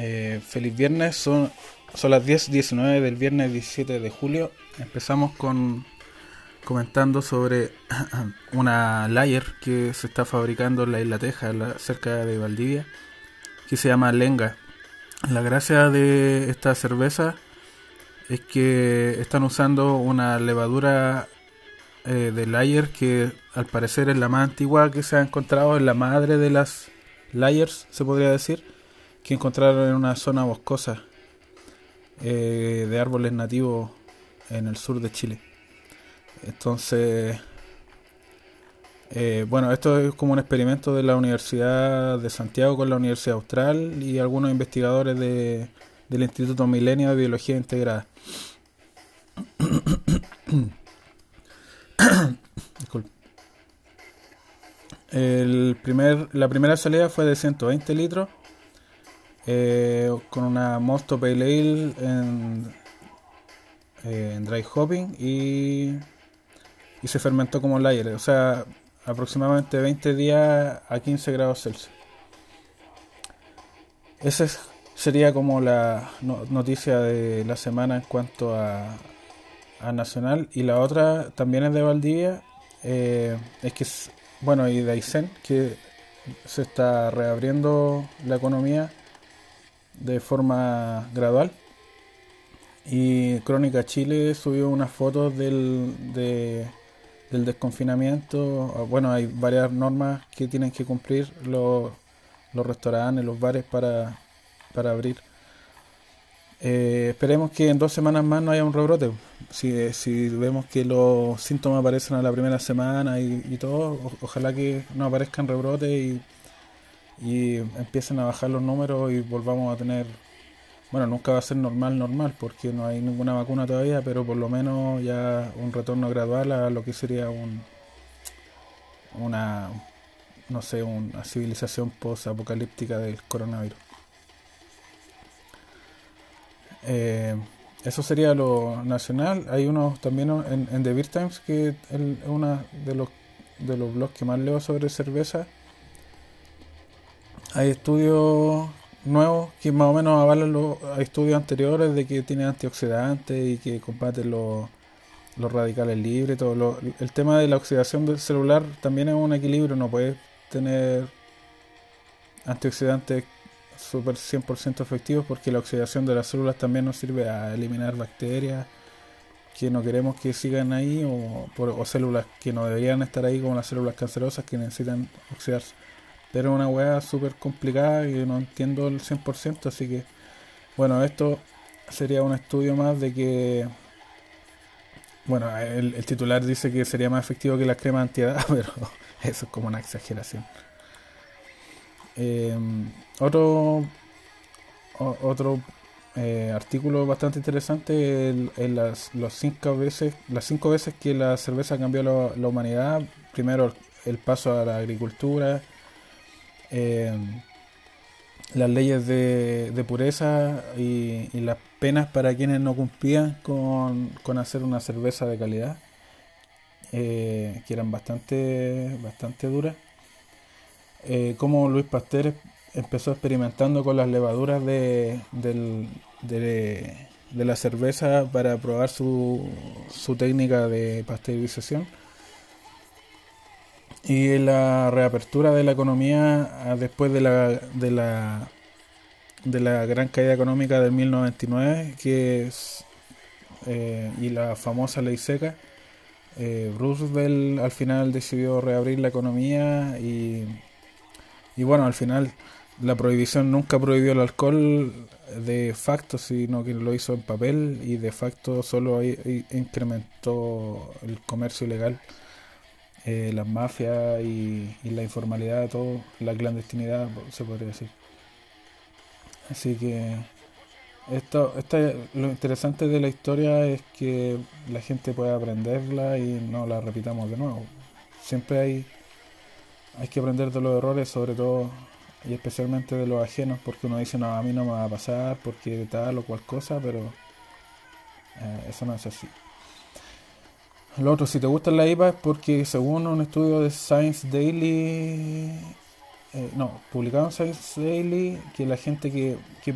Eh, feliz viernes, son, son las 10.19 del viernes 17 de julio. Empezamos con comentando sobre una layer que se está fabricando en la isla Teja, cerca de Valdivia, que se llama Lenga. La gracia de esta cerveza es que están usando una levadura eh, de layer que al parecer es la más antigua que se ha encontrado, es la madre de las layers, se podría decir que encontraron en una zona boscosa eh, de árboles nativos en el sur de Chile. Entonces, eh, bueno, esto es como un experimento de la Universidad de Santiago con la Universidad Austral y algunos investigadores de, del Instituto Milenio de Biología Integrada. El primer, la primera salida fue de 120 litros eh, con una Mosto Pale eh, en dry hopping y, y se fermentó como layer, o sea, aproximadamente 20 días a 15 grados Celsius. Esa sería como la noticia de la semana en cuanto a, a Nacional. Y la otra también es de Valdivia, eh, es que, bueno, y de Aysén, que se está reabriendo la economía de forma gradual. Y Crónica Chile subió unas fotos del, del desconfinamiento. Bueno, hay varias normas que tienen que cumplir los, los restaurantes, los bares para, para abrir. Eh, esperemos que en dos semanas más no haya un rebrote. Si, si vemos que los síntomas aparecen a la primera semana y, todo, ojalá que no aparezcan rebrotes y y empiecen a bajar los números y volvamos a tener, bueno, nunca va a ser normal, normal, porque no hay ninguna vacuna todavía, pero por lo menos ya un retorno gradual a lo que sería un, una, no sé, una civilización post-apocalíptica del coronavirus. Eh, eso sería lo nacional. Hay unos también en, en The Beer Times, que es uno de los, de los blogs que más leo sobre cerveza hay estudios nuevos que más o menos avalan los estudios anteriores de que tiene antioxidantes y que combate los, radicales libres. Todo el tema de la oxidación del celular también es un equilibrio, no puedes tener antioxidantes super 100% efectivos porque la oxidación de las células también nos sirve a eliminar bacterias que no queremos que sigan ahí o células que no deberían estar ahí como las células cancerosas que necesitan oxidarse. Pero es una weá súper complicada y no entiendo el 100%, así que bueno, esto sería un estudio más de que bueno, el, titular dice que sería más efectivo que la crema antiedad, pero eso es como una exageración. Em, otro otro eh, artículo bastante interesante en, las los cinco veces las cinco veces que la cerveza cambió la, humanidad primero el paso a la agricultura eh, las leyes de, pureza y, las penas para quienes no cumplían con, hacer una cerveza de calidad, eh, que eran bastante, bastante duras. Eh, como Luis Pasteur empezó experimentando con las levaduras de, de, la cerveza para probar su, su técnica de pasteurización y la reapertura de la economía ah, después de la, de la, de la gran caída económica del 1999 que es, eh, y la famosa ley seca, eh, Roosevelt al final decidió reabrir la economía y, y bueno, al final la prohibición nunca prohibió el alcohol de facto, sino que lo hizo en papel y de facto solo incrementó el comercio ilegal eh, las mafias y, la informalidad, todo, la clandestinidad, se podría decir. Así que esto, lo interesante de la historia es que la gente puede aprenderla y no la repitamos de nuevo. Siempre hay, hay que aprender de los errores, sobre todo y especialmente de los ajenos, porque uno dice, no, a mí no me va a pasar, porque tal o cual cosa, pero eh, eso no es así. Lo otro, si te gustan la IPA es porque según un estudio de Science Daily, eh, no, publicado en Science Daily que la gente que, que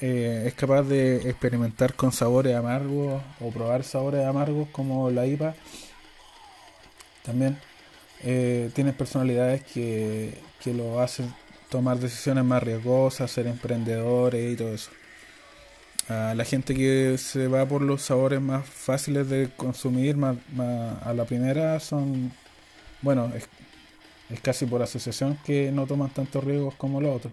eh, es capaz de experimentar con sabores amargos o probar sabores amargos como la IPA, también eh, tiene personalidades que, que lo hacen tomar decisiones más riesgosas, ser emprendedores y todo eso. La gente que se va por los sabores más fáciles de consumir más, a la primera son, bueno, es, casi por asociación que no toman tantos riesgos como los otros.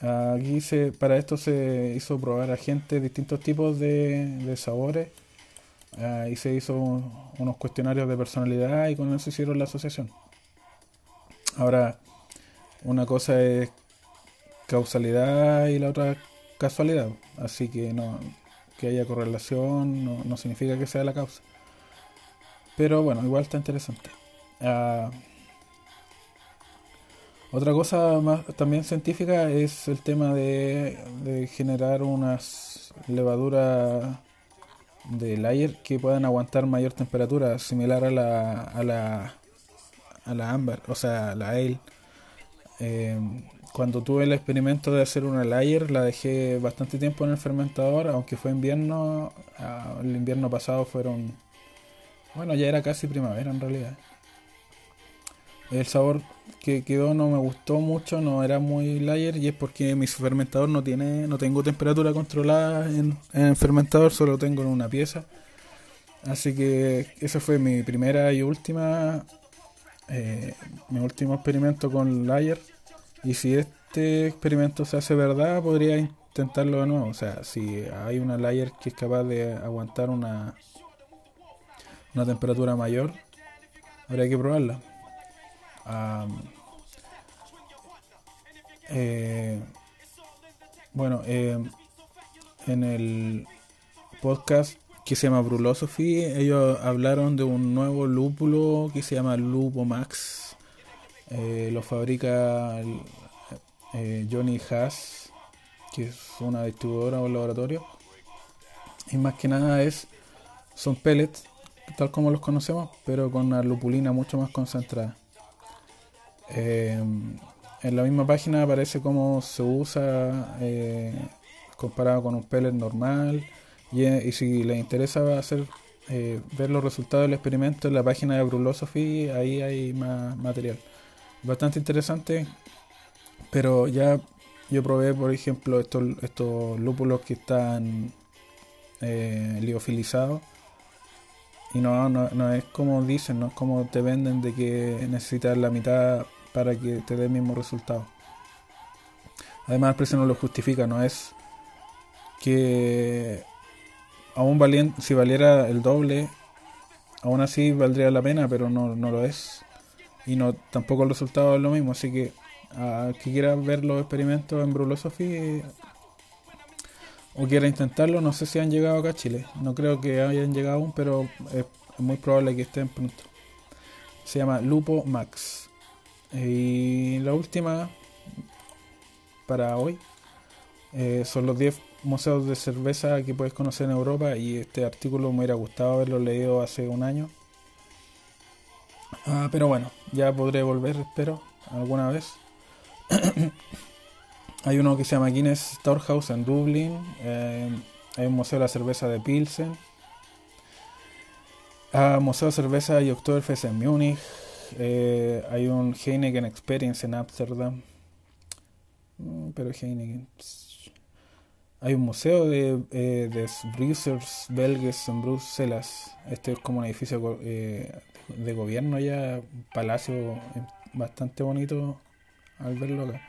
Aquí se, para esto se hizo probar a gente distintos tipos de, sabores uh, y se hizo unos cuestionarios de personalidad y con eso hicieron la asociación. Ahora, una cosa es causalidad y la otra casualidad, así que no que haya correlación no, no significa que sea la causa. Pero bueno, igual está interesante. Uh, otra cosa más también científica es el tema de, generar unas levaduras de layer que puedan aguantar mayor temperatura, similar a la, a la, a la ámbar, o sea, la ale. Cuando tuve el experimento de hacer una layer, la dejé bastante tiempo en el fermentador, aunque fue invierno, ah, el invierno pasado fueron, bueno, ya era casi primavera en realidad. El sabor que quedó no me gustó mucho, no era muy layer y es porque mi fermentador no tiene, no tengo temperatura controlada en, el fermentador, solo tengo en una pieza. Así que esa fue mi primera y última, eh, mi último experimento con layer. Y si este experimento se hace verdad, podría intentarlo de nuevo. O sea, si hay una layer que es capaz de aguantar una, una temperatura mayor, habría que probarla. Eh, bueno, eh, en el podcast que se llama Brulosophy, ellos hablaron de un nuevo lúpulo que se llama Lupo Max. Eh, lo fabrica Johnny Haas, que es una distribuidora o un laboratorio. Y más que nada es son pellets, tal como los conocemos, pero con una lupulina mucho más concentrada. Eh, en la misma página aparece cómo se usa eh, comparado con un pellet normal. Y, eh, si les interesa hacer ver los resultados del experimento en la página de Brulosophy, ahí hay más material. Bastante interesante, pero ya yo probé, por ejemplo, estos, estos lúpulos que están liofilizados y no, no, no, es como dicen, no es como te venden de que necesitas la mitad para que te dé el mismo resultado. Además, el precio no lo justifica, no es que aún valiente, si valiera el doble, aún así valdría la pena, pero no, no lo es. Y no tampoco el resultado es lo mismo, así que a que quiera ver los experimentos en Brulosophy o quiera intentarlo, no sé si han llegado acá a Chile. No creo que hayan llegado aún, pero es muy probable que estén pronto. Se llama Lupo Max. Y la última para hoy eh, son los 10 museos de cerveza que puedes conocer en Europa y este artículo me hubiera gustado haberlo leído hace un año. Ah, pero bueno, ya podré volver, espero, alguna vez. hay uno que se llama Guinness Storehouse en Dublín. Eh, hay un museo de la cerveza de Pilsen. Ah, museo de cerveza y Oktoberfest en Múnich. Eh, hay un Heineken Experience en Amsterdam. Mm, pero Heineken. Hay un museo de, eh, de Brussels belges en Bruselas. Este es como un edificio eh, de gobierno ya, un palacio bastante bonito al verlo acá.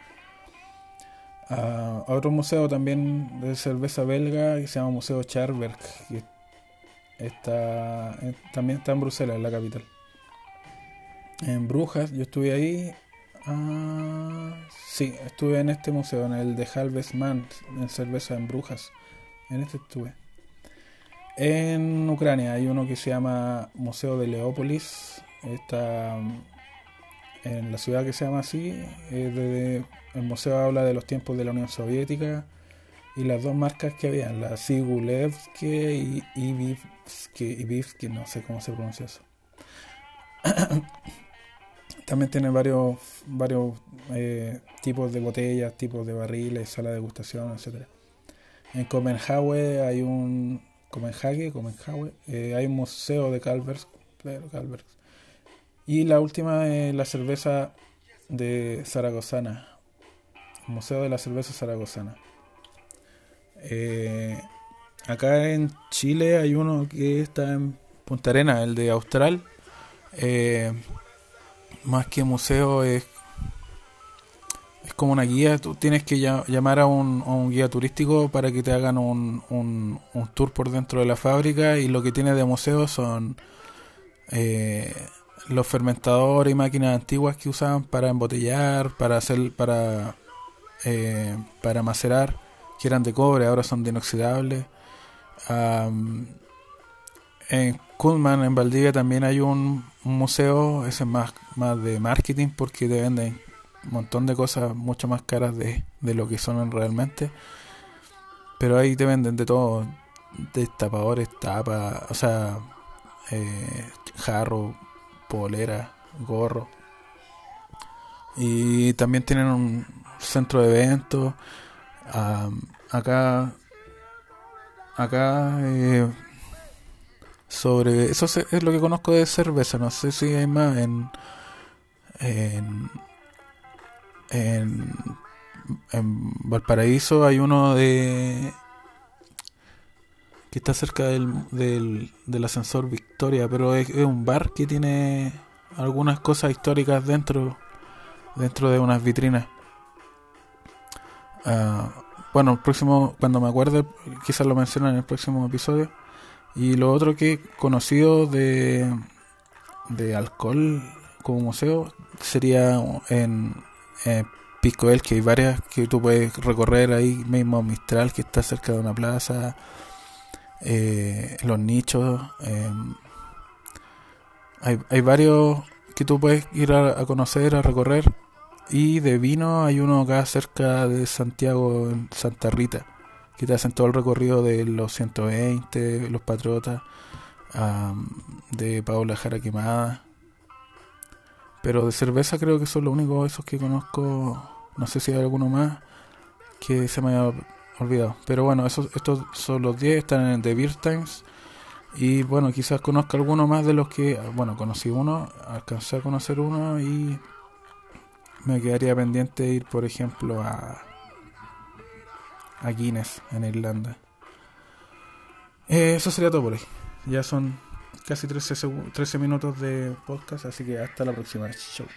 Ah, otro museo también de cerveza belga que se llama Museo Charberg, que está, también está en Bruselas, en la capital en Brujas, yo estuve ahí. Ah, sí, estuve en este museo, en el de Man en cerveza en Brujas. En este estuve. En Ucrania hay uno que se llama Museo de Leópolis. Está mm, en la ciudad que se llama así. el museo habla de los tiempos de la Unión Soviética y las dos marcas que habían, la Sigulevsky y Ivivsky, no sé cómo se pronuncia eso. también tiene varios, varios eh, tipos de botellas, tipos de barriles, sala de degustación, etcétera. En Copenhague hay un Copenhague, Copenhague, eh, hay un museo de Calvers, Calvers. Y la última es la cerveza de Zaragozana, Museo de la Cerveza Zaragozana. Eh, acá en Chile hay uno que está en Punta Arena, el de Austral. Eh, más que museo es, es como una guía. Tú tienes que llamar a un, guía turístico para que te hagan un, tour por dentro de la fábrica y lo que tiene de museo son eh, los fermentadores y máquinas antiguas que usaban para embotellar, para hacer, para, eh, para macerar, que eran de cobre, ahora son de inoxidable. en Kuhlman, en Valdivia, también hay un, museo, ese es más, más de marketing, porque te venden un montón de cosas mucho más caras de, de lo que son realmente. Pero ahí te venden de todo, destapadores, tapas, o sea, eh, jarro, polera, gorro. Y también tienen un centro de eventos. acá, acá, eh, sobre eso es lo que conozco de cerveza. No sé si hay más en, en, en, en Valparaíso. Hay uno de que está cerca del, del, del ascensor Victoria, pero es, un bar que tiene algunas cosas históricas dentro dentro de unas vitrinas. Ah, bueno, el próximo, cuando me acuerde, quizás lo menciono en el próximo episodio. Y lo otro que conocido de, de alcohol como museo sería en, en Pisco El, que hay varias que tú puedes recorrer ahí mismo Mistral, que está cerca de una plaza eh, los nichos. Em, hay, hay, varios que tú puedes ir a, conocer, a recorrer. Y de vino hay uno acá cerca de Santiago, en Santa Rita, que te hacen todo el recorrido de los 120, los Patriotas, de Paola Jara Quemada. Pero de cerveza creo que son los únicos esos que conozco. No sé si hay alguno más que se me haya olvidado. Pero bueno, esos, estos son los 10, están en The Beer Times. Y bueno, quizás conozca alguno más de los que, bueno, conocí uno, alcancé a conocer uno y me quedaría pendiente ir, por ejemplo, a, a Guinness en Irlanda. Eh, eso sería todo por hoy. Ya son casi 13, 13 minutos de podcast, así que hasta la próxima. Chau.